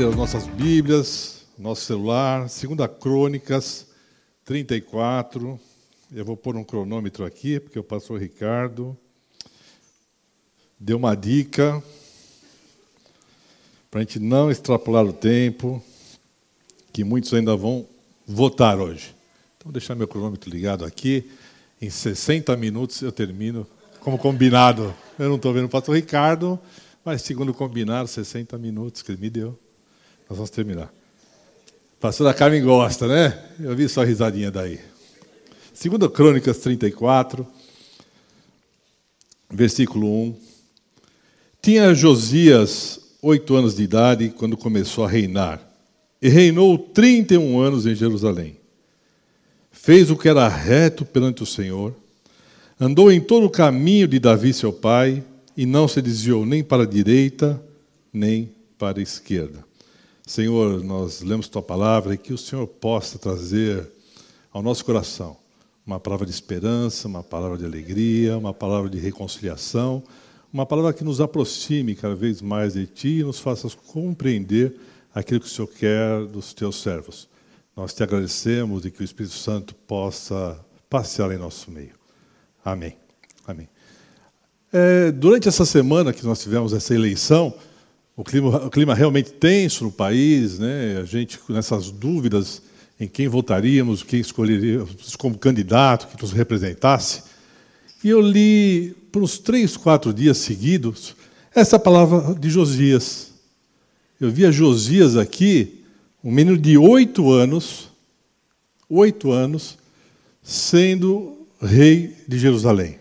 abrir as nossas Bíblias, nosso celular, 2 Crônicas 34. Eu vou pôr um cronômetro aqui, porque o pastor Ricardo deu uma dica para a gente não extrapolar o tempo, que muitos ainda vão votar hoje. Então, vou deixar meu cronômetro ligado aqui. Em 60 minutos eu termino, como combinado. Eu não estou vendo o pastor Ricardo, mas segundo combinado, 60 minutos que ele me deu. Nós vamos terminar. A pastora Carmen gosta, né? Eu vi sua risadinha daí. Segunda Crônicas 34, versículo 1. Tinha Josias oito anos de idade quando começou a reinar, e reinou 31 anos em Jerusalém. Fez o que era reto perante o Senhor, andou em todo o caminho de Davi, seu pai, e não se desviou nem para a direita, nem para a esquerda. Senhor, nós lemos tua palavra e que o Senhor possa trazer ao nosso coração uma palavra de esperança, uma palavra de alegria, uma palavra de reconciliação, uma palavra que nos aproxime cada vez mais de ti e nos faça compreender aquilo que o Senhor quer dos teus servos. Nós te agradecemos e que o Espírito Santo possa passear em nosso meio. Amém. Amém. É, durante essa semana que nós tivemos essa eleição, o clima, o clima realmente tenso no país, né? a gente nessas dúvidas em quem votaríamos, quem escolheríamos como candidato que nos representasse. E eu li por uns três, quatro dias seguidos essa palavra de Josias. Eu via Josias aqui, um menino de oito anos, oito anos, sendo rei de Jerusalém.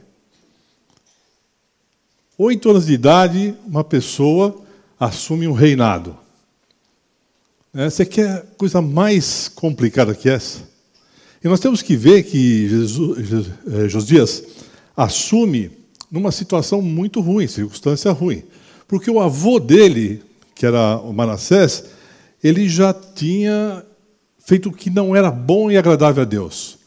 Oito anos de idade, uma pessoa assume um reinado. É, você quer coisa mais complicada que essa? E nós temos que ver que Jesus, é, Josias assume numa situação muito ruim, circunstância ruim. Porque o avô dele, que era o Manassés, ele já tinha feito o que não era bom e agradável a Deus.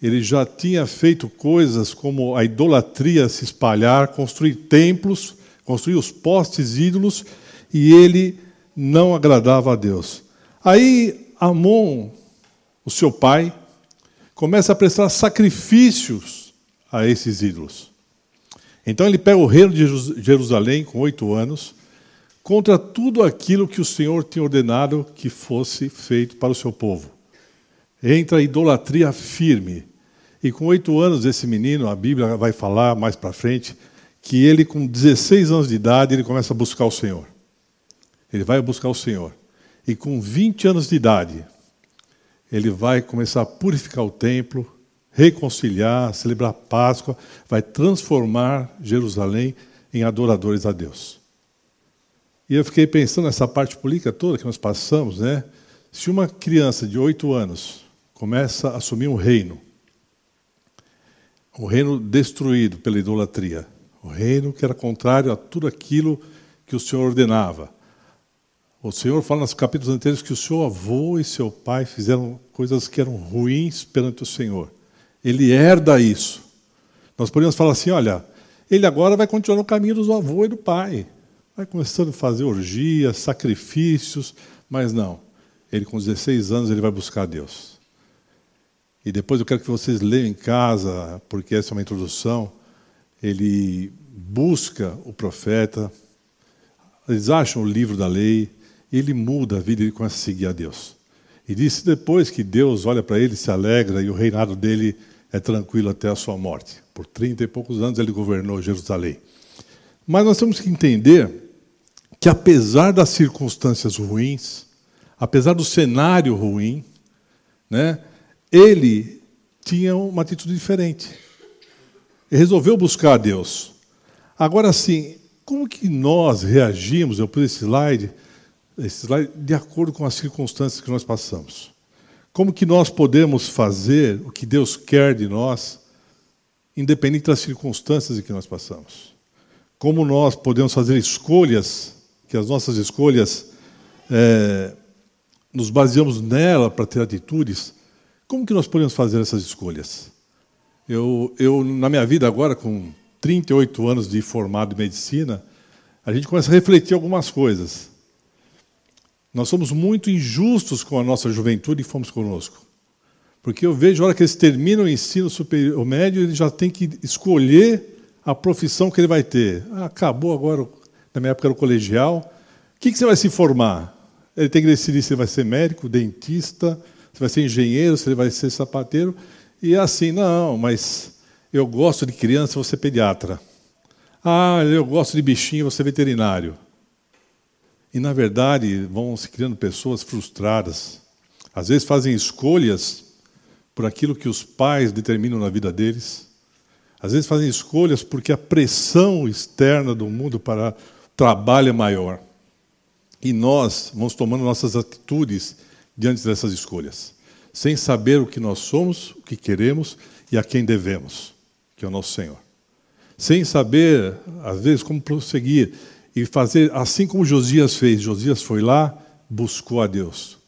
Ele já tinha feito coisas como a idolatria se espalhar, construir templos, construir os postes ídolos, e ele não agradava a Deus. Aí Amon, o seu pai, começa a prestar sacrifícios a esses ídolos. Então ele pega o reino de Jerusalém com oito anos, contra tudo aquilo que o Senhor tinha ordenado que fosse feito para o seu povo. Entra a idolatria firme. E com oito anos, esse menino, a Bíblia vai falar mais para frente, que ele, com 16 anos de idade, ele começa a buscar o Senhor. Ele vai buscar o Senhor. E com 20 anos de idade, ele vai começar a purificar o templo, reconciliar, celebrar a Páscoa, vai transformar Jerusalém em adoradores a Deus. E eu fiquei pensando nessa parte política toda que nós passamos, né? Se uma criança de oito anos começa a assumir um reino, um reino destruído pela idolatria, o um reino que era contrário a tudo aquilo que o Senhor ordenava, o Senhor fala nos capítulos anteriores que o seu avô e seu pai fizeram coisas que eram ruins perante o Senhor. Ele herda isso. Nós poderíamos falar assim: olha, ele agora vai continuar no caminho do avô e do pai. Vai começando a fazer orgias, sacrifícios, mas não. Ele, com 16 anos, ele vai buscar Deus. E depois eu quero que vocês leiam em casa, porque essa é uma introdução. Ele busca o profeta, eles acham o livro da lei, ele muda a vida e começa a seguir a Deus. E disse depois que Deus olha para ele, se alegra e o reinado dele é tranquilo até a sua morte. Por trinta e poucos anos ele governou Jerusalém. Mas nós temos que entender que apesar das circunstâncias ruins, apesar do cenário ruim, né, ele tinha uma atitude diferente. Ele resolveu buscar a Deus. Agora sim, como que nós reagimos? Eu pus esse slide de acordo com as circunstâncias que nós passamos. Como que nós podemos fazer o que Deus quer de nós, independente das circunstâncias em que nós passamos? Como nós podemos fazer escolhas, que as nossas escolhas é, nos baseamos nela para ter atitudes? Como que nós podemos fazer essas escolhas? Eu, eu, na minha vida agora, com 38 anos de formado em medicina, a gente começa a refletir algumas coisas. Nós somos muito injustos com a nossa juventude e fomos conosco. Porque eu vejo, a hora que eles terminam o ensino superior, médio, ele já tem que escolher a profissão que ele vai ter. Ah, acabou agora, na minha época era o colegial. O que, que você vai se formar? Ele tem que decidir se ele vai ser médico, dentista, se vai ser engenheiro, se ele vai ser sapateiro. E é assim, não, mas eu gosto de criança, vou ser pediatra. Ah, eu gosto de bichinho, vou ser veterinário. E, na verdade, vão se criando pessoas frustradas. Às vezes fazem escolhas por aquilo que os pais determinam na vida deles. Às vezes fazem escolhas porque a pressão externa do mundo para trabalho é maior. E nós vamos tomando nossas atitudes diante dessas escolhas, sem saber o que nós somos, o que queremos e a quem devemos, que é o nosso Senhor. Sem saber, às vezes, como prosseguir e fazer assim como Josias fez. Josias foi lá, buscou a Deus.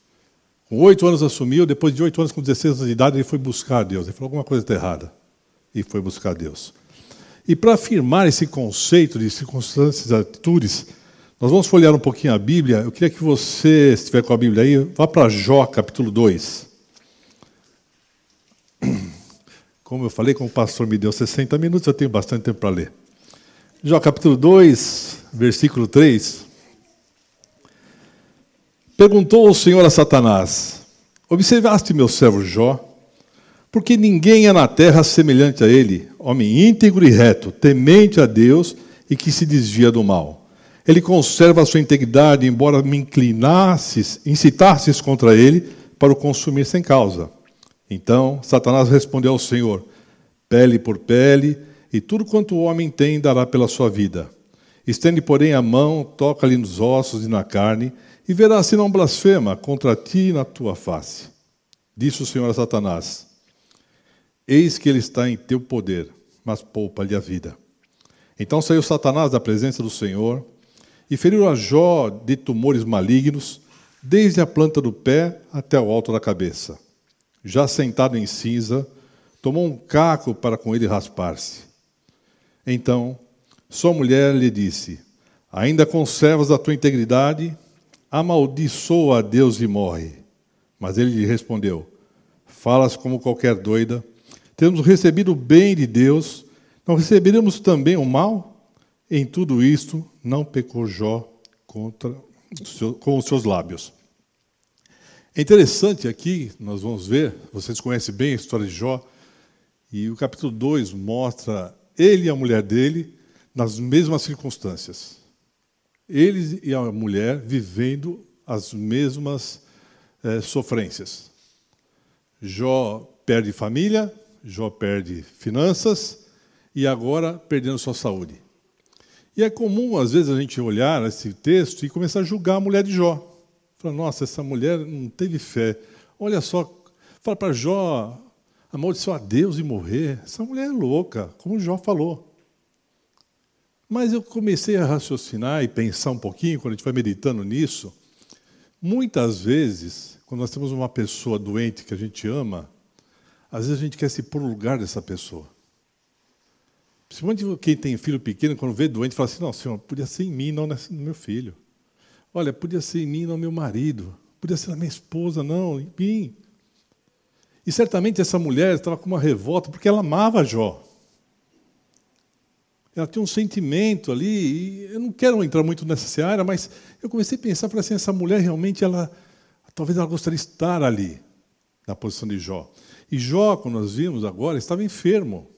Com oito anos assumiu, depois de oito anos, com 16 anos de idade, ele foi buscar a Deus. Ele falou: alguma coisa está errada. E foi buscar a Deus. E para afirmar esse conceito de circunstâncias e atitudes, nós vamos folhear um pouquinho a Bíblia. Eu queria que você, se estiver com a Bíblia aí, vá para Jó, capítulo 2. Como eu falei, como o pastor me deu 60 minutos, eu tenho bastante tempo para ler. Jó, capítulo 2, versículo 3. Perguntou o Senhor a Satanás: Observaste meu servo Jó? Porque ninguém é na terra semelhante a ele, homem íntegro e reto, temente a Deus e que se desvia do mal. Ele conserva a sua integridade, embora me inclinasses, incitasses contra ele para o consumir sem causa. Então Satanás respondeu ao Senhor: Pele por pele, e tudo quanto o homem tem dará pela sua vida. Estende, porém, a mão, toca-lhe nos ossos e na carne, e verás se não blasfema contra ti e na tua face. Disse o Senhor a Satanás: Eis que ele está em teu poder, mas poupa-lhe a vida. Então saiu Satanás da presença do Senhor e feriu a Jó de tumores malignos, desde a planta do pé até o alto da cabeça. Já sentado em cinza, tomou um caco para com ele raspar-se. Então sua mulher lhe disse: Ainda conservas a tua integridade? Amaldiçoa a Deus e morre. Mas ele lhe respondeu: Falas como qualquer doida. Temos recebido o bem de Deus, não receberemos também o mal? Em tudo isto, não pecou Jó contra, com os seus lábios. É interessante aqui, nós vamos ver, vocês conhecem bem a história de Jó, e o capítulo 2 mostra ele e a mulher dele nas mesmas circunstâncias. Ele e a mulher vivendo as mesmas é, sofrências. Jó perde família, Jó perde finanças e agora perdendo sua saúde. E é comum, às vezes, a gente olhar esse texto e começar a julgar a mulher de Jó. Falar, nossa, essa mulher não teve fé. Olha só, fala para Jó, amaldiçoar Deus e morrer. Essa mulher é louca, como Jó falou. Mas eu comecei a raciocinar e pensar um pouquinho, quando a gente vai meditando nisso. Muitas vezes, quando nós temos uma pessoa doente que a gente ama, às vezes a gente quer se pôr no lugar dessa pessoa. Principalmente quem tem filho pequeno, quando vê doente, fala assim: não, senhor, podia ser em mim, não no meu filho. Olha, podia ser em mim, não no meu marido. Podia ser na minha esposa, não, em mim. E certamente essa mulher estava com uma revolta porque ela amava Jó. Ela tinha um sentimento ali, e eu não quero entrar muito nessa seara, mas eu comecei a pensar, falei assim, essa mulher realmente, ela, talvez ela gostaria de estar ali, na posição de Jó. E Jó, como nós vimos agora, estava enfermo.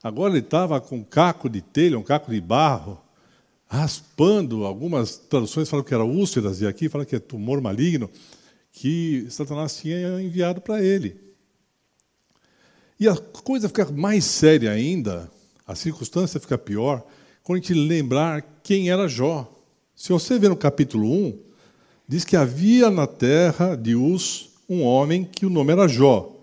Agora ele estava com um caco de telha, um caco de barro, raspando. Algumas traduções falam que era úlceras, e aqui fala que é tumor maligno, que Satanás tinha enviado para ele. E a coisa fica mais séria ainda a circunstância fica pior quando a gente lembrar quem era Jó. Se você ver no capítulo 1, diz que havia na terra de Uz um homem que o nome era Jó.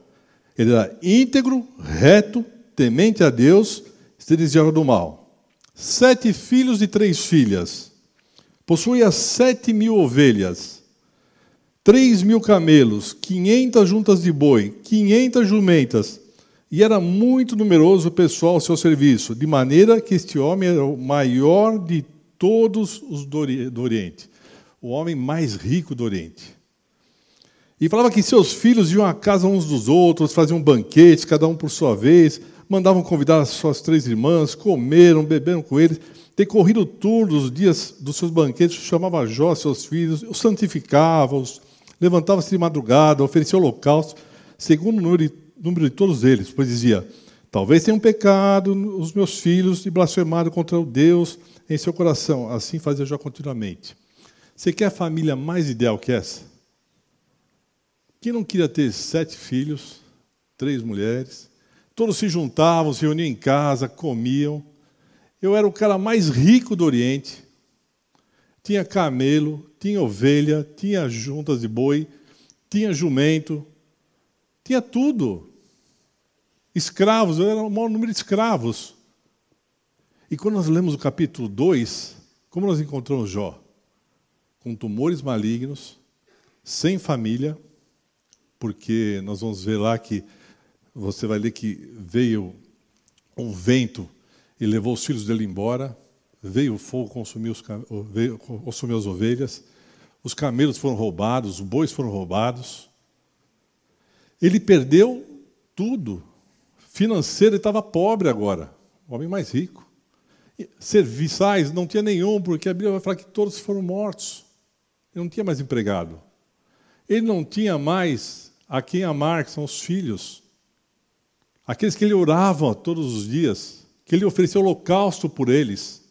Ele era íntegro, reto, temente a Deus, desviava do mal. Sete filhos e três filhas. Possuía sete mil ovelhas, três mil camelos, quinhentas juntas de boi, quinhentas jumentas, e era muito numeroso o pessoal ao seu serviço, de maneira que este homem era o maior de todos os do Oriente. o homem mais rico do Oriente. E falava que seus filhos iam à casa uns dos outros, faziam banquetes, cada um por sua vez, mandavam convidar as suas três irmãs, comeram, beberam com eles. Decorrido todos os dias dos seus banquetes, chamava Jó, seus filhos, os santificava, os levantava-se de madrugada, oferecia holocausto, segundo o número, número de todos eles, pois dizia: Talvez tenham pecado os meus filhos e blasfemado contra o Deus em seu coração. Assim fazia Jó continuamente. Você quer a família mais ideal que essa? Quem não queria ter sete filhos, três mulheres? Todos se juntavam, se reuniam em casa, comiam. Eu era o cara mais rico do Oriente. Tinha camelo, tinha ovelha, tinha juntas de boi, tinha jumento, tinha tudo. Escravos, era o maior número de escravos. E quando nós lemos o capítulo 2, como nós encontramos Jó? Com tumores malignos, sem família, porque nós vamos ver lá que você vai ler que veio um vento e levou os filhos dele embora, veio o fogo consumir, os, veio, as ovelhas, os camelos foram roubados, os bois foram roubados. Ele perdeu tudo. Financeiro, ele estava pobre agora, o homem mais rico. Serviçais não tinha nenhum, porque a Bíblia vai falar que todos foram mortos. Ele não tinha mais empregado. Ele não tinha mais a quem amar, que são os filhos. Aqueles que ele orava todos os dias, que ele oferecia holocausto por eles.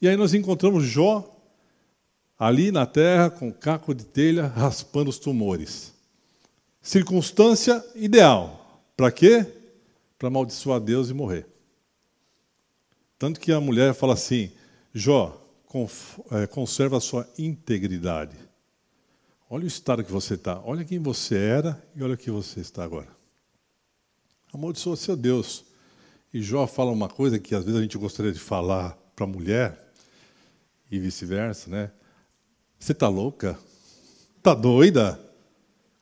E aí nós encontramos Jó ali na terra com caco de telha raspando os tumores. Circunstância ideal. Para quê? Para amaldiçoar Deus e morrer. Tanto que a mulher fala assim: Jó, é, conserva a sua integridade. Olha o estado que você está, olha quem você era e olha o que você está agora. Amaldiçoa seu Deus. E Jó fala uma coisa que às vezes a gente gostaria de falar para a mulher, e vice-versa, né? Você está louca? Está doida?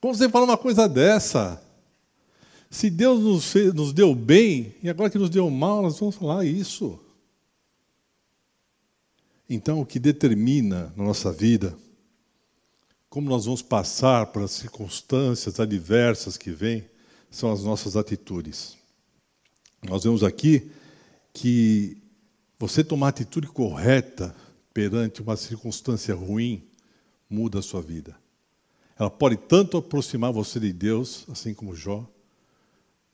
Como você fala uma coisa dessa? Se Deus nos, fez, nos deu bem, e agora que nos deu mal, nós vamos falar isso. Então, o que determina na nossa vida como nós vamos passar para as circunstâncias adversas que vêm, são as nossas atitudes. Nós vemos aqui que você tomar a atitude correta perante uma circunstância ruim muda a sua vida. Ela pode tanto aproximar você de Deus, assim como Jó,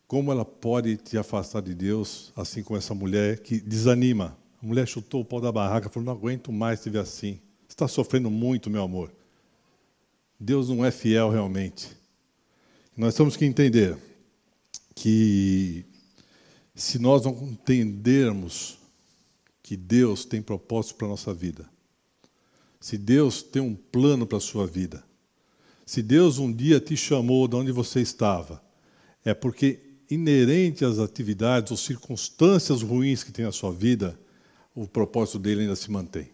como ela pode te afastar de Deus, assim como essa mulher que desanima. A mulher chutou o pau da barraca, falou: Não aguento mais te ver assim. Você está sofrendo muito, meu amor. Deus não é fiel realmente. Nós temos que entender que se nós não entendermos que Deus tem propósito para a nossa vida, se Deus tem um plano para a sua vida, se Deus um dia te chamou de onde você estava, é porque inerente às atividades ou circunstâncias ruins que tem na sua vida, o propósito dele ainda se mantém.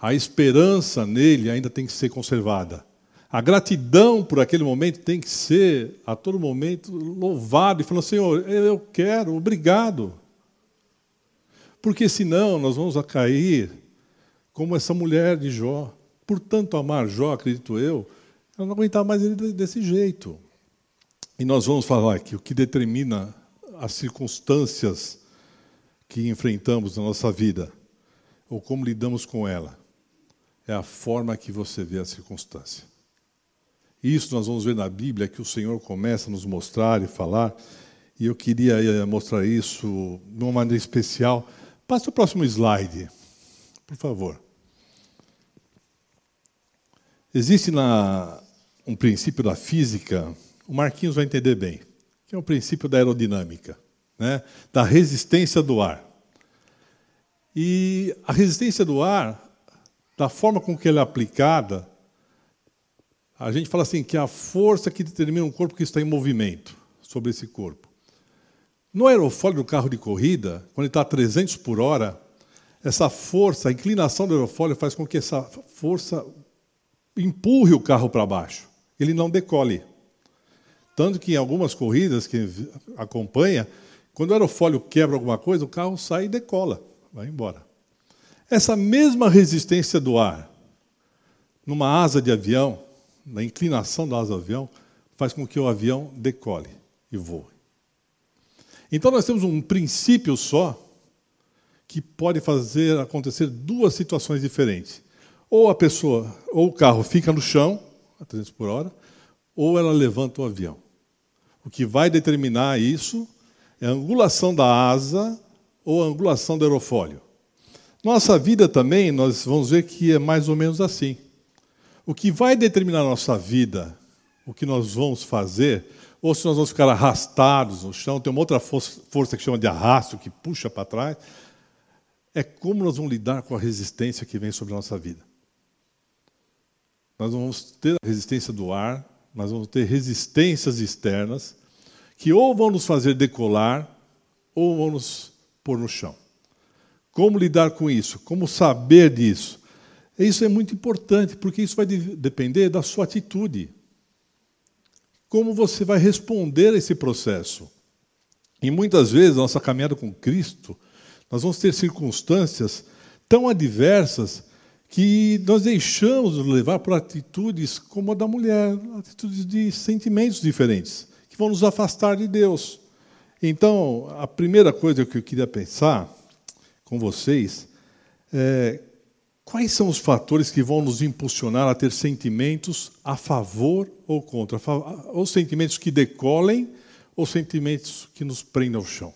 A esperança nele ainda tem que ser conservada. A gratidão por aquele momento tem que ser, a todo momento, louvado e falando: Senhor, eu quero, obrigado. Porque senão nós vamos cair como essa mulher de Jó. Por tanto amar Jó, acredito eu, ela não aguentava mais ele desse jeito. E nós vamos falar que o que determina as circunstâncias que enfrentamos na nossa vida, ou como lidamos com ela, é a forma que você vê a circunstância. Isso nós vamos ver na Bíblia que o Senhor começa a nos mostrar e falar, e eu queria eh, mostrar isso de uma maneira especial. Passe o próximo slide, por favor. Existe na, um princípio da física, o Marquinhos vai entender bem, que é o princípio da aerodinâmica, né? da resistência do ar. E a resistência do ar, da forma com que ela é aplicada, a gente fala assim que é a força que determina um corpo que está em movimento sobre esse corpo. No aerofólio do carro de corrida, quando ele está a 300 por hora, essa força, a inclinação do aerofólio faz com que essa força empurre o carro para baixo. Ele não decole. Tanto que em algumas corridas que acompanha, quando o aerofólio quebra alguma coisa, o carro sai e decola, vai embora. Essa mesma resistência do ar, numa asa de avião, na inclinação da asa do avião, faz com que o avião decole e voe. Então nós temos um princípio só que pode fazer acontecer duas situações diferentes. Ou a pessoa, ou o carro fica no chão, a 300 por hora, ou ela levanta o avião. O que vai determinar isso é a angulação da asa ou a angulação do aerofólio. Nossa vida também, nós vamos ver que é mais ou menos assim. O que vai determinar a nossa vida, o que nós vamos fazer, ou se nós vamos ficar arrastados no chão, tem uma outra força que chama de arrasto, que puxa para trás, é como nós vamos lidar com a resistência que vem sobre a nossa vida. Nós vamos ter a resistência do ar, nós vamos ter resistências externas, que ou vão nos fazer decolar, ou vão nos pôr no chão. Como lidar com isso? Como saber disso? Isso é muito importante, porque isso vai depender da sua atitude. Como você vai responder a esse processo. E muitas vezes, nossa caminhada com Cristo, nós vamos ter circunstâncias tão adversas que nós deixamos de levar por atitudes como a da mulher, atitudes de sentimentos diferentes, que vão nos afastar de Deus. Então, a primeira coisa que eu queria pensar com vocês é Quais são os fatores que vão nos impulsionar a ter sentimentos a favor ou contra? Ou sentimentos que decolem, ou sentimentos que nos prendem ao chão?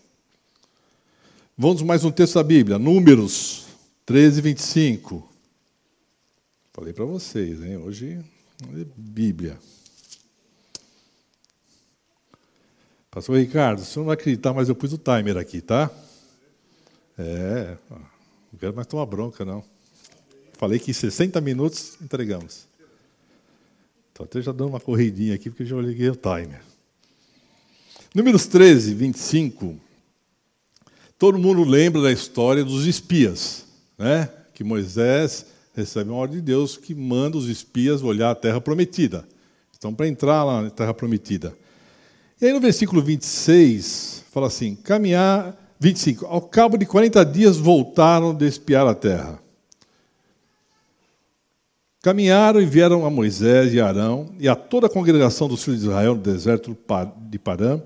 Vamos mais um texto da Bíblia, Números 13, 25. Falei para vocês, hein? Hoje é Bíblia. Pastor Ricardo, você não vai acreditar, mas eu pus o timer aqui, tá? É, não quero mais tomar bronca, não. Falei que em 60 minutos entregamos. Estou até já dando uma corridinha aqui, porque já liguei o timer. Números 13, 25. Todo mundo lembra da história dos espias, né? Que Moisés recebe uma ordem de Deus que manda os espias olhar a terra prometida. Estão para entrar lá na terra prometida. E aí no versículo 26, fala assim: caminhar. 25. Ao cabo de 40 dias voltaram de espiar a terra. Caminharam e vieram a Moisés e Arão e a toda a congregação dos filhos de Israel no deserto de Parã,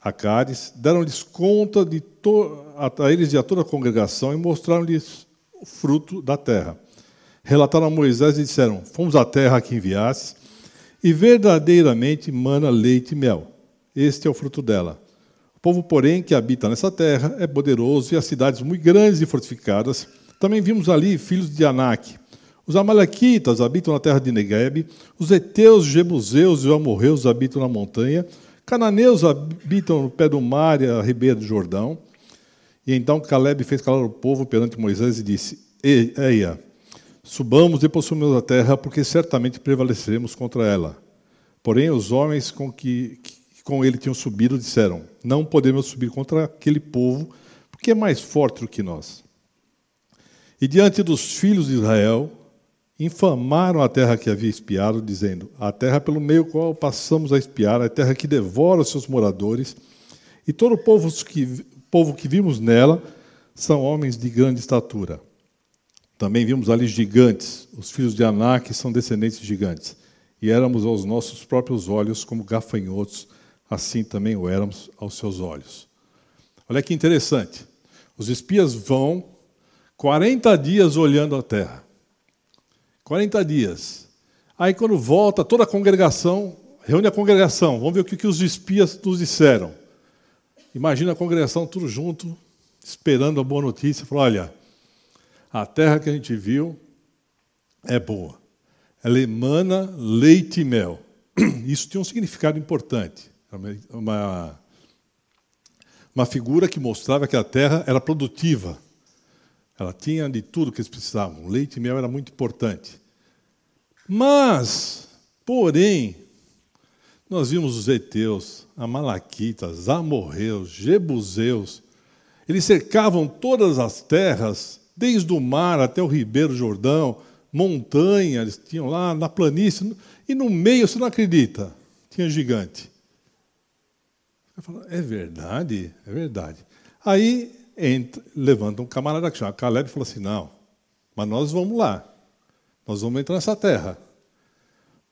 a Cádiz, deram-lhes conta de to, a, eles e a toda a congregação e mostraram-lhes o fruto da terra. Relataram a Moisés e disseram: Fomos à terra que enviaste, e verdadeiramente mana leite e mel. Este é o fruto dela. O povo, porém, que habita nessa terra é poderoso e as cidades muito grandes e fortificadas. Também vimos ali filhos de Anak, os amalequitas habitam na terra de Negueb, os heteus, jebuseus e amorreus habitam na montanha, cananeus habitam no pé do mar e a ribeira do Jordão. E então Caleb fez calar o povo perante Moisés e disse: Eia, subamos e possuamos a terra, porque certamente prevaleceremos contra ela. Porém, os homens com que, que com ele tinham subido disseram: Não podemos subir contra aquele povo, porque é mais forte do que nós. E diante dos filhos de Israel, infamaram a terra que havia espiado, dizendo: A terra pelo meio qual passamos a espiar, a terra que devora os seus moradores, e todo o povo que, povo que vimos nela são homens de grande estatura. Também vimos ali gigantes, os filhos de Anak são descendentes de gigantes, e éramos aos nossos próprios olhos como gafanhotos, assim também o éramos aos seus olhos. Olha que interessante. Os espias vão 40 dias olhando a terra. 40 dias. Aí, quando volta, toda a congregação, reúne a congregação, vamos ver o que, que os espias nos disseram. Imagina a congregação tudo junto, esperando a boa notícia. Falou: olha, a terra que a gente viu é boa. Ela emana leite e mel. Isso tinha um significado importante. Uma, uma figura que mostrava que a terra era produtiva. Ela tinha de tudo que eles precisavam. Leite e mel era muito importante. Mas, porém, nós vimos os heteus, amalaquitas, amorreus, jebuseus. Eles cercavam todas as terras, desde o mar até o ribeiro Jordão, montanha, eles tinham lá na planície, e no meio, você não acredita, tinha gigante. Falo, é verdade, é verdade. Aí entra, levanta um camarada que chama Caleb e fala assim: não, mas nós vamos lá. Nós vamos entrar nessa terra.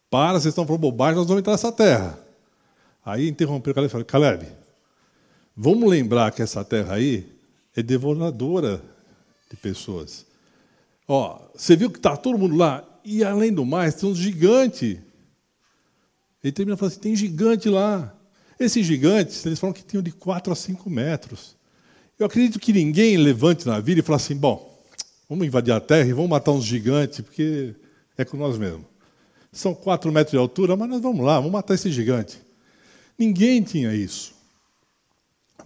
Para, vocês estão falando bobagem, nós vamos entrar nessa terra. Aí interrompeu o Caleb e falou: Caleb, vamos lembrar que essa terra aí é devoradora de pessoas. Ó, você viu que está todo mundo lá? E além do mais, tem uns gigantes. Ele termina falando assim: tem gigante lá. Esses gigantes, eles falam que tinham de 4 a 5 metros. Eu acredito que ninguém levante na vida e fale assim: bom, vamos invadir a terra e vamos matar uns gigantes, porque é com nós mesmos. São 4 metros de altura, mas nós vamos lá, vamos matar esse gigante. Ninguém tinha isso.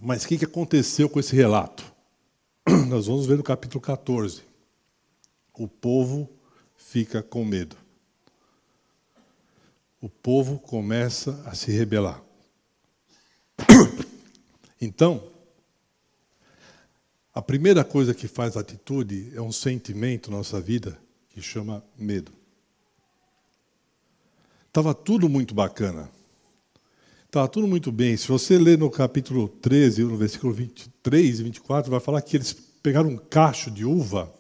Mas o que aconteceu com esse relato? Nós vamos ver no capítulo 14. O povo fica com medo. O povo começa a se rebelar. Então, a primeira coisa que faz atitude é um sentimento na nossa vida que chama medo. Estava tudo muito bacana. Estava tudo muito bem. Se você ler no capítulo 13, no versículo 23 e 24, vai falar que eles pegaram um cacho de uva,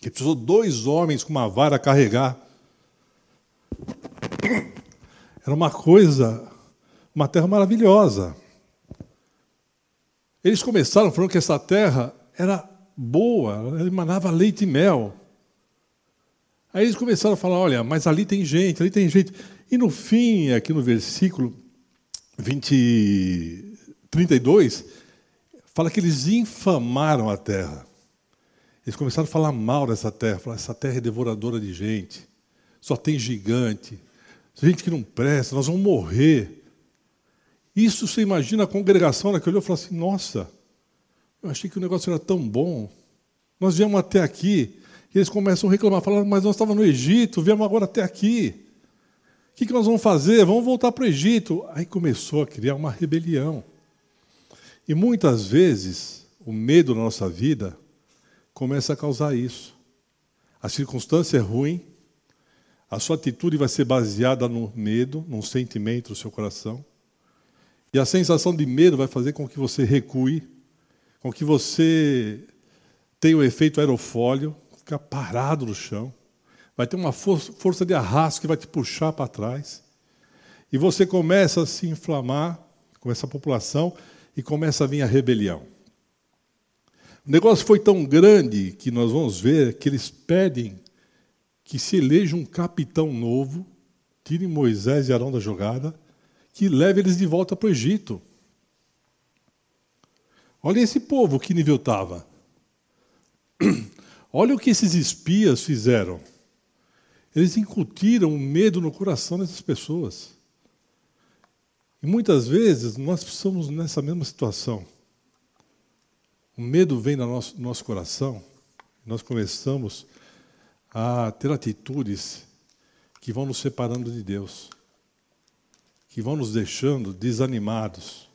que precisou dois homens com uma vara carregar. Era uma coisa, uma terra maravilhosa. Eles começaram falando que essa terra era boa, ela emanava leite e mel. Aí eles começaram a falar: olha, mas ali tem gente, ali tem gente. E no fim, aqui no versículo 20, 32, fala que eles infamaram a terra. Eles começaram a falar mal dessa terra, falar: essa terra é devoradora de gente, só tem gigante, gente que não presta, nós vamos morrer. Isso você imagina a congregação naquele olhou e falou assim: nossa, eu achei que o negócio era tão bom. Nós viemos até aqui. E eles começam a reclamar, falando, mas nós estávamos no Egito, viemos agora até aqui. O que, que nós vamos fazer? Vamos voltar para o Egito. Aí começou a criar uma rebelião. E muitas vezes, o medo na nossa vida começa a causar isso. A circunstância é ruim, a sua atitude vai ser baseada no medo, num sentimento do seu coração. E a sensação de medo vai fazer com que você recue, com que você tenha o efeito aerofólio, ficar parado no chão. Vai ter uma força de arrasto que vai te puxar para trás. E você começa a se inflamar com essa população e começa a vir a rebelião. O negócio foi tão grande que nós vamos ver que eles pedem que se eleja um capitão novo, tire Moisés e Arão da jogada que leve eles de volta para o Egito. Olha esse povo, que nível estava. Olha o que esses espias fizeram. Eles incutiram o medo no coração dessas pessoas. E muitas vezes nós estamos nessa mesma situação. O medo vem no nosso, no nosso coração, nós começamos a ter atitudes que vão nos separando de Deus que vão nos deixando desanimados,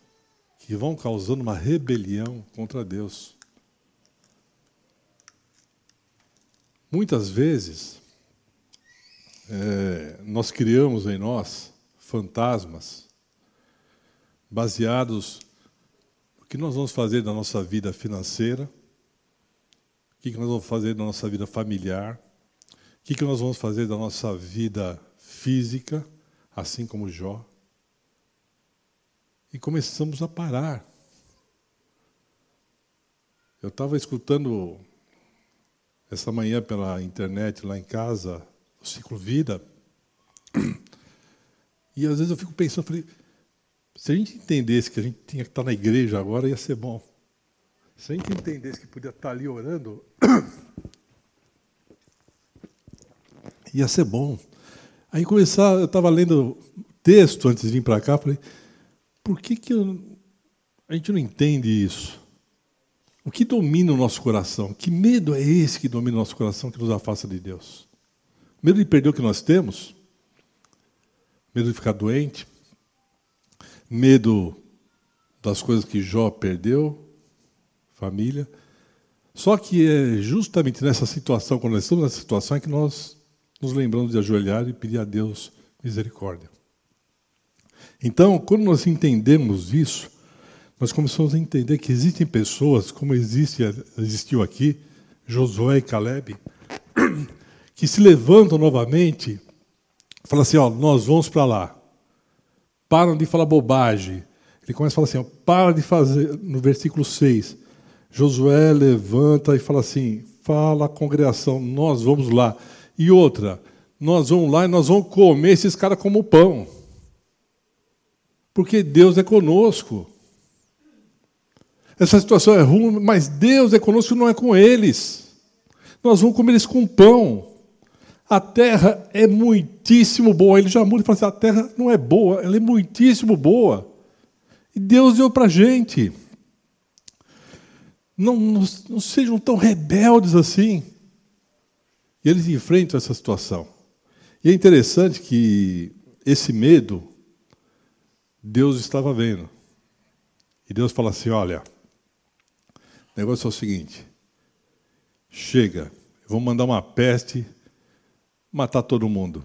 que vão causando uma rebelião contra Deus. Muitas vezes, é, nós criamos em nós fantasmas baseados no que nós vamos fazer da nossa vida financeira, o que nós vamos fazer da nossa vida familiar, o que nós vamos fazer da nossa vida física, assim como Jó e começamos a parar. Eu estava escutando essa manhã pela internet lá em casa, o ciclo vida, e às vezes eu fico pensando, falei, se a gente entendesse que a gente tinha que estar na igreja agora, ia ser bom. Se a gente entendesse que podia estar ali orando, ia ser bom. Aí começar, eu estava lendo texto antes de vir para cá, falei, por que, que eu, a gente não entende isso? O que domina o nosso coração? Que medo é esse que domina o nosso coração, que nos afasta de Deus? Medo de perder o que nós temos? Medo de ficar doente? Medo das coisas que Jó perdeu? Família? Só que é justamente nessa situação, quando nós estamos nessa situação, é que nós nos lembramos de ajoelhar e pedir a Deus misericórdia. Então, quando nós entendemos isso, nós começamos a entender que existem pessoas, como existe, existiu aqui, Josué e Caleb, que se levantam novamente, falam assim: ó, nós vamos para lá. Param de falar bobagem. Ele começa a falar assim: ó, para de fazer, no versículo 6. Josué levanta e fala assim: fala a congregação, nós vamos lá. E outra, nós vamos lá e nós vamos comer esses caras como pão. Porque Deus é conosco. Essa situação é ruim, mas Deus é conosco não é com eles. Nós vamos comer eles com pão. A terra é muitíssimo boa. Ele já muda e fala assim: a terra não é boa, ela é muitíssimo boa. E Deus deu para a gente. Não, não, não sejam tão rebeldes assim. E eles enfrentam essa situação. E é interessante que esse medo, Deus estava vendo. E Deus fala assim: olha, o negócio é o seguinte: chega, vou mandar uma peste, matar todo mundo.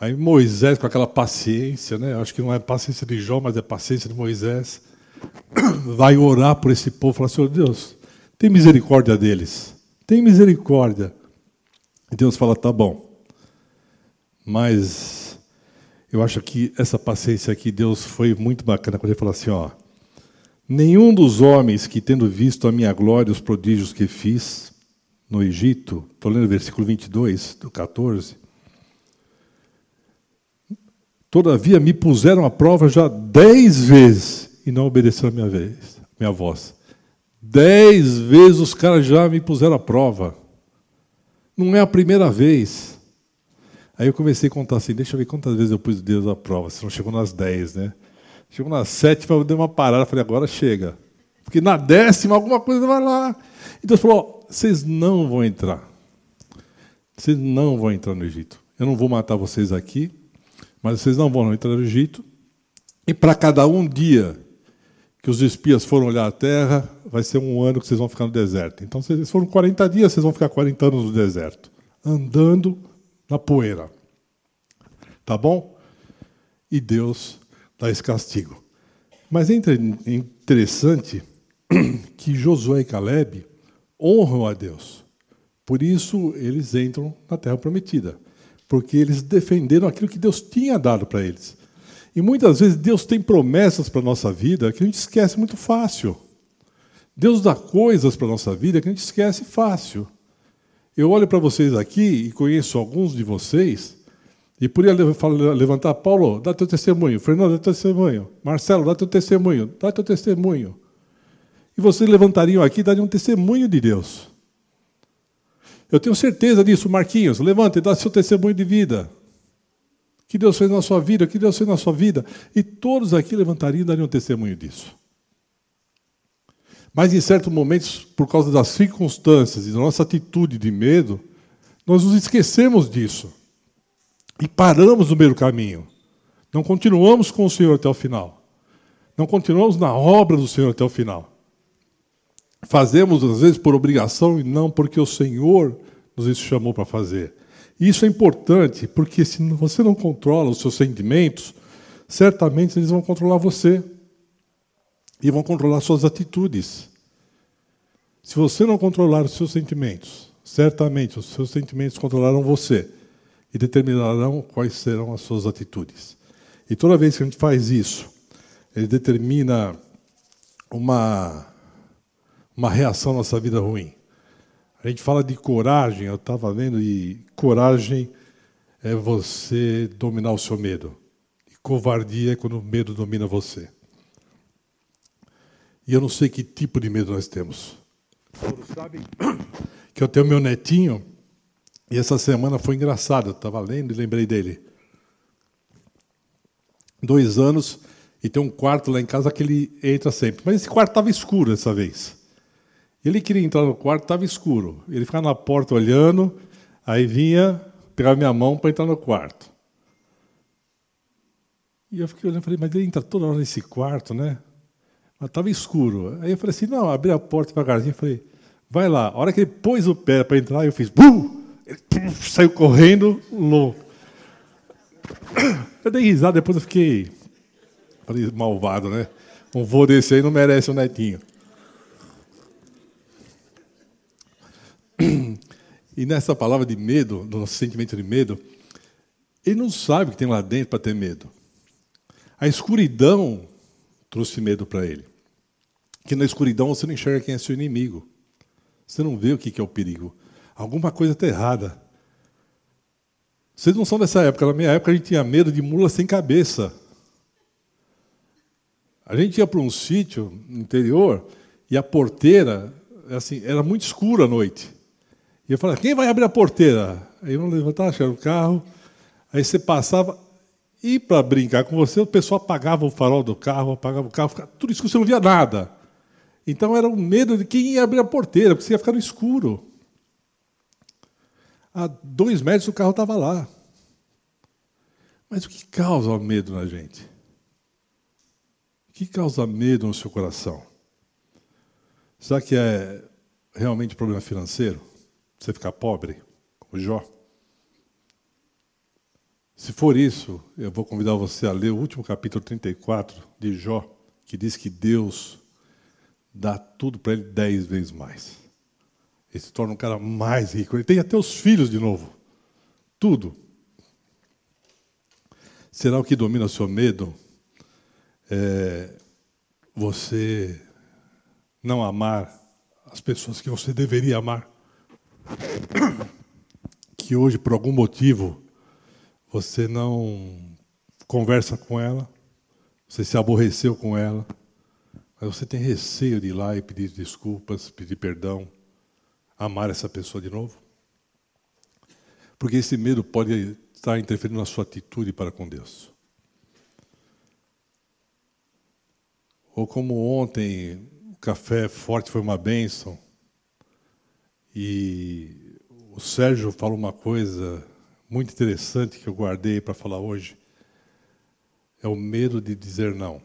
Aí Moisés, com aquela paciência, né? acho que não é paciência de Jó, mas é paciência de Moisés, vai orar por esse povo, falar: Senhor Deus, tem misericórdia deles, tem misericórdia. E Deus fala: tá bom, mas eu acho que essa paciência aqui, Deus foi muito bacana quando ele falou assim: ó, nenhum dos homens que, tendo visto a minha glória, os prodígios que fiz no Egito, estou lendo o versículo 22 do 14, todavia me puseram à prova já dez vezes e não obedeceram a minha, vez, minha voz. Dez vezes os caras já me puseram à prova. Não é a primeira vez. Aí eu comecei a contar assim, deixa eu ver quantas vezes eu pus Deus à prova. Se não chegou nas dez, né? Chegou nas sete, eu dei uma parada, falei, agora chega. Porque na décima alguma coisa vai lá. E Deus falou, vocês não vão entrar. Vocês não vão entrar no Egito. Eu não vou matar vocês aqui, mas vocês não vão entrar no Egito. E para cada um dia que os espias foram olhar a terra, vai ser um ano que vocês vão ficar no deserto. Então, se foram 40 dias, vocês vão ficar 40 anos no deserto, andando na poeira. Tá bom? E Deus dá esse castigo. Mas é interessante que Josué e Caleb honram a Deus. Por isso eles entram na terra prometida, porque eles defenderam aquilo que Deus tinha dado para eles. E muitas vezes Deus tem promessas para a nossa vida que a gente esquece muito fácil. Deus dá coisas para a nossa vida que a gente esquece fácil. Eu olho para vocês aqui e conheço alguns de vocês, e por levantar, Paulo, dá teu testemunho, Fernando, dá teu testemunho, Marcelo, dá teu testemunho, dá teu testemunho. E vocês levantariam aqui e dariam um testemunho de Deus. Eu tenho certeza disso, Marquinhos, levanta e dá seu testemunho de vida. Que Deus fez na sua vida, que Deus fez na sua vida. E todos aqui levantariam e dariam um testemunho disso. Mas em certos momentos, por causa das circunstâncias e da nossa atitude de medo, nós nos esquecemos disso. E paramos no meio do caminho. Não continuamos com o Senhor até o final. Não continuamos na obra do Senhor até o final. Fazemos, às vezes, por obrigação e não porque o Senhor nos chamou para fazer. Isso é importante, porque se você não controla os seus sentimentos, certamente eles vão controlar você e vão controlar suas atitudes. Se você não controlar os seus sentimentos, certamente os seus sentimentos controlarão você e determinarão quais serão as suas atitudes. E toda vez que a gente faz isso, ele determina uma, uma reação na nossa vida ruim. A gente fala de coragem, eu estava vendo, e coragem é você dominar o seu medo. E covardia é quando o medo domina você. E eu não sei que tipo de medo nós temos. Todos sabem que eu tenho meu netinho, e essa semana foi engraçado. Eu estava lendo e lembrei dele. Dois anos, e tem um quarto lá em casa que ele entra sempre. Mas esse quarto estava escuro dessa vez. Ele queria entrar no quarto, estava escuro. Ele ficava na porta olhando, aí vinha, pegava minha mão para entrar no quarto. E eu fiquei olhando e falei, mas ele entra toda hora nesse quarto, né? Mas estava escuro. Aí eu falei assim, não, abri a porta devagarzinho, falei, vai lá. A hora que ele pôs o pé para entrar, eu fiz, Buh! ele puf, saiu correndo, louco. Eu dei risada, depois eu fiquei, falei, malvado, né? Um vô desse aí não merece um netinho. E nessa palavra de medo, do nosso sentimento de medo, ele não sabe o que tem lá dentro para ter medo. A escuridão trouxe medo para ele. Que na escuridão você não enxerga quem é seu inimigo. Você não vê o que é o perigo. Alguma coisa está errada. Vocês não são dessa época. Na minha época a gente tinha medo de mula sem cabeça. A gente ia para um sítio interior e a porteira assim, era muito escuro à noite. E eu falava, quem vai abrir a porteira? Aí eu levantava, achava o carro. Aí você passava, e para brincar com você, o pessoal apagava o farol do carro, apagava o carro, tudo isso que você não via nada. Então era o medo de quem ia abrir a porteira, porque você ia ficar no escuro. A dois metros o carro estava lá. Mas o que causa medo na gente? O que causa medo no seu coração? Será que é realmente problema financeiro? Você ficar pobre, como Jó? Se for isso, eu vou convidar você a ler o último capítulo 34 de Jó, que diz que Deus dá tudo para ele dez vezes mais. Ele se torna um cara mais rico. Ele tem até os filhos de novo. Tudo. Será o que domina o seu medo? É você não amar as pessoas que você deveria amar? Que hoje, por algum motivo, você não conversa com ela, você se aborreceu com ela, mas você tem receio de ir lá e pedir desculpas, pedir perdão, amar essa pessoa de novo? Porque esse medo pode estar interferindo na sua atitude para com Deus. Ou como ontem, o café forte foi uma bênção, e o Sérgio falou uma coisa muito interessante que eu guardei para falar hoje é o medo de dizer não.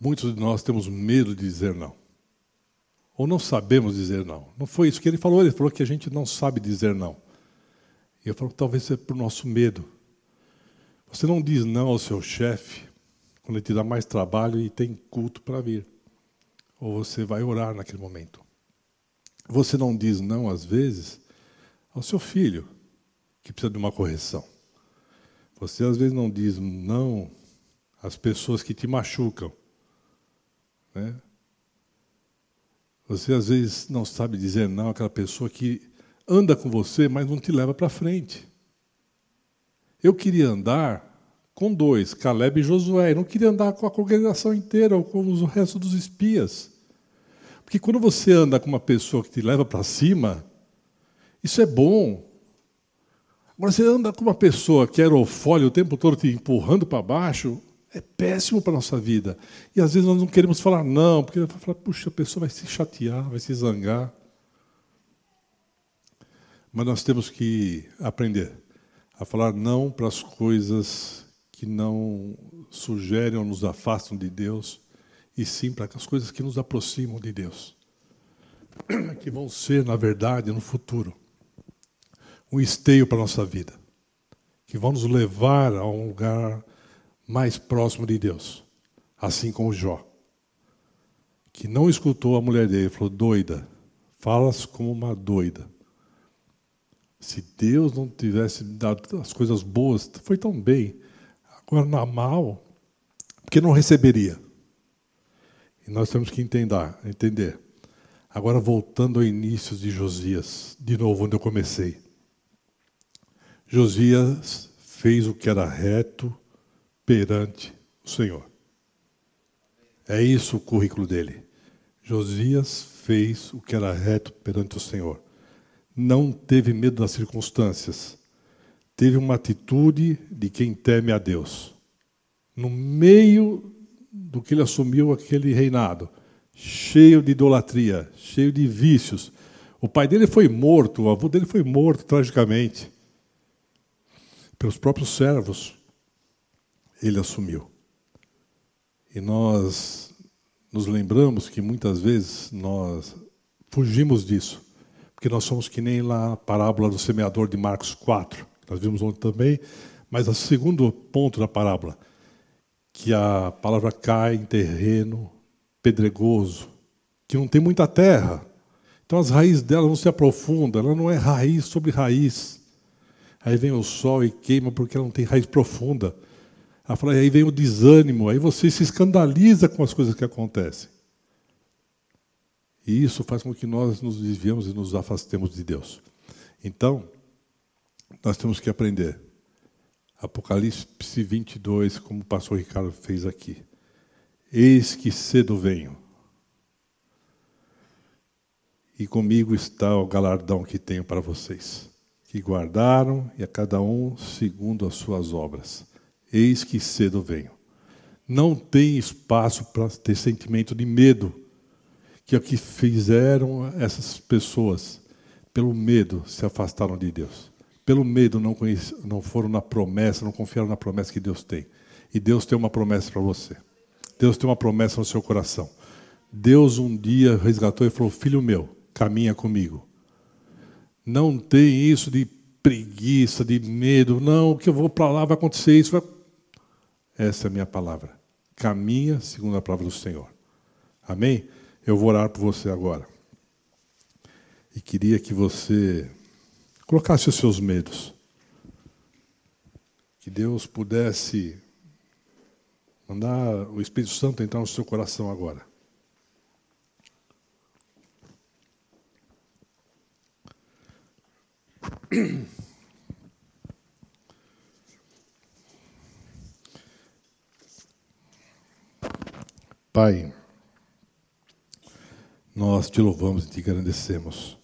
Muitos de nós temos medo de dizer não. Ou não sabemos dizer não. Não foi isso que ele falou, ele falou que a gente não sabe dizer não. E eu falo talvez seja por nosso medo. Você não diz não ao seu chefe quando ele te dá mais trabalho e tem culto para vir. Ou você vai orar naquele momento. Você não diz não às vezes ao seu filho, que precisa de uma correção. Você às vezes não diz não às pessoas que te machucam. Né? Você às vezes não sabe dizer não àquela pessoa que anda com você, mas não te leva para frente. Eu queria andar com dois, Caleb e Josué. Eu não queria andar com a congregação inteira ou com o resto dos espias. Porque quando você anda com uma pessoa que te leva para cima, isso é bom. Agora, você anda com uma pessoa que é aerofólio o tempo todo te empurrando para baixo, é péssimo para a nossa vida. E às vezes nós não queremos falar não, porque vai falar, puxa, a pessoa vai se chatear, vai se zangar. Mas nós temos que aprender a falar não para as coisas que não sugerem ou nos afastam de Deus, e sim para as coisas que nos aproximam de Deus, que vão ser, na verdade, no futuro, um esteio para a nossa vida, que vão nos levar a um lugar mais próximo de Deus, assim como Jó, que não escutou a mulher dele, falou: doida, falas como uma doida. Se Deus não tivesse dado as coisas boas, foi tão bem. Agora, na mal, porque não receberia. Nós temos que entender, entender. Agora, voltando ao início de Josias, de novo, onde eu comecei. Josias fez o que era reto perante o Senhor. É isso o currículo dele. Josias fez o que era reto perante o Senhor. Não teve medo das circunstâncias. Teve uma atitude de quem teme a Deus. No meio do que ele assumiu aquele reinado, cheio de idolatria, cheio de vícios. O pai dele foi morto, o avô dele foi morto tragicamente pelos próprios servos, ele assumiu. E nós nos lembramos que muitas vezes nós fugimos disso, porque nós somos que nem lá a parábola do semeador de Marcos 4, nós vimos ontem também, mas o segundo ponto da parábola, que a palavra cai em terreno pedregoso, que não tem muita terra. Então as raízes dela não se aprofundam, ela não é raiz sobre raiz. Aí vem o sol e queima porque ela não tem raiz profunda. Aí vem o desânimo, aí você se escandaliza com as coisas que acontecem. E isso faz com que nós nos desviemos e nos afastemos de Deus. Então, nós temos que aprender. Apocalipse 22, como o pastor Ricardo fez aqui. Eis que cedo venho e comigo está o galardão que tenho para vocês, que guardaram e a cada um segundo as suas obras. Eis que cedo venho. Não tem espaço para ter sentimento de medo, que é o que fizeram essas pessoas. Pelo medo se afastaram de Deus. Pelo medo não, conhece, não foram na promessa, não confiaram na promessa que Deus tem. E Deus tem uma promessa para você. Deus tem uma promessa no seu coração. Deus um dia resgatou e falou: Filho meu, caminha comigo. Não tem isso de preguiça, de medo. Não, que eu vou para lá vai acontecer isso. Vai... Essa é a minha palavra. Caminha segundo a palavra do Senhor. Amém? Eu vou orar por você agora. E queria que você colocasse os seus medos. Que Deus pudesse mandar o Espírito Santo entrar no seu coração agora. Pai, nós te louvamos e te agradecemos.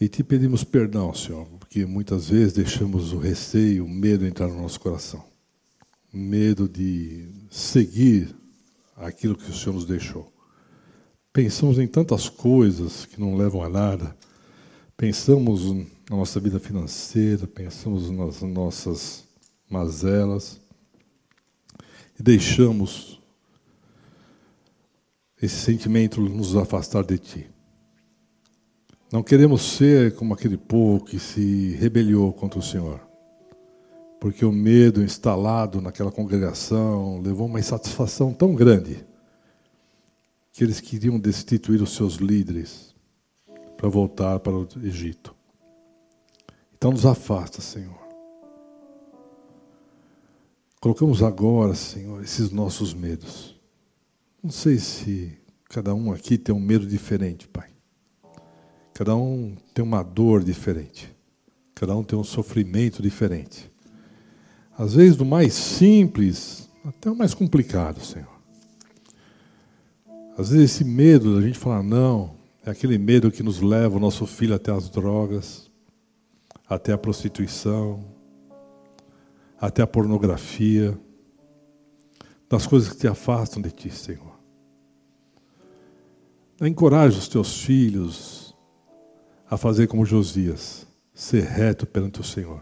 E te pedimos perdão, Senhor, porque muitas vezes deixamos o receio, o medo entrar no nosso coração. Medo de seguir aquilo que o Senhor nos deixou. Pensamos em tantas coisas que não levam a nada Pensamos na nossa vida financeira, pensamos nas nossas mazelas e deixamos esse sentimento nos afastar de Ti. Não queremos ser como aquele povo que se rebeliou contra o Senhor, porque o medo instalado naquela congregação levou uma insatisfação tão grande que eles queriam destituir os seus líderes para voltar para o Egito. Então nos afasta, Senhor. Colocamos agora, Senhor, esses nossos medos. Não sei se cada um aqui tem um medo diferente, Pai. Cada um tem uma dor diferente. Cada um tem um sofrimento diferente. Às vezes, do mais simples até o mais complicado, Senhor. Às vezes, esse medo da gente falar, não, é aquele medo que nos leva o nosso filho até as drogas, até a prostituição, até a pornografia, das coisas que te afastam de ti, Senhor. Encoraje os teus filhos a fazer como Josias, ser reto perante o Senhor,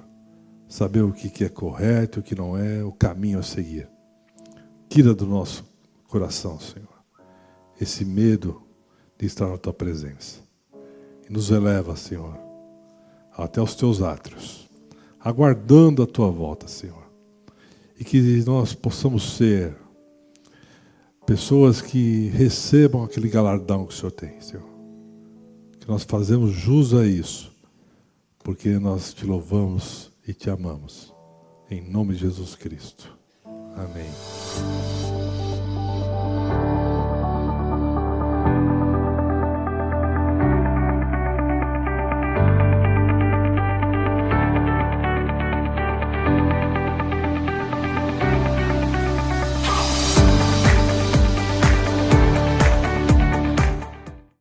saber o que é correto, o que não é, o caminho a seguir. Tira do nosso coração, Senhor, esse medo de estar na tua presença. E nos eleva, Senhor, até os teus átrios, aguardando a tua volta, Senhor. E que nós possamos ser pessoas que recebam aquele galardão que o Senhor tem, Senhor. Que nós fazemos jus a isso, porque nós te louvamos e te amamos. Em nome de Jesus Cristo. Amém.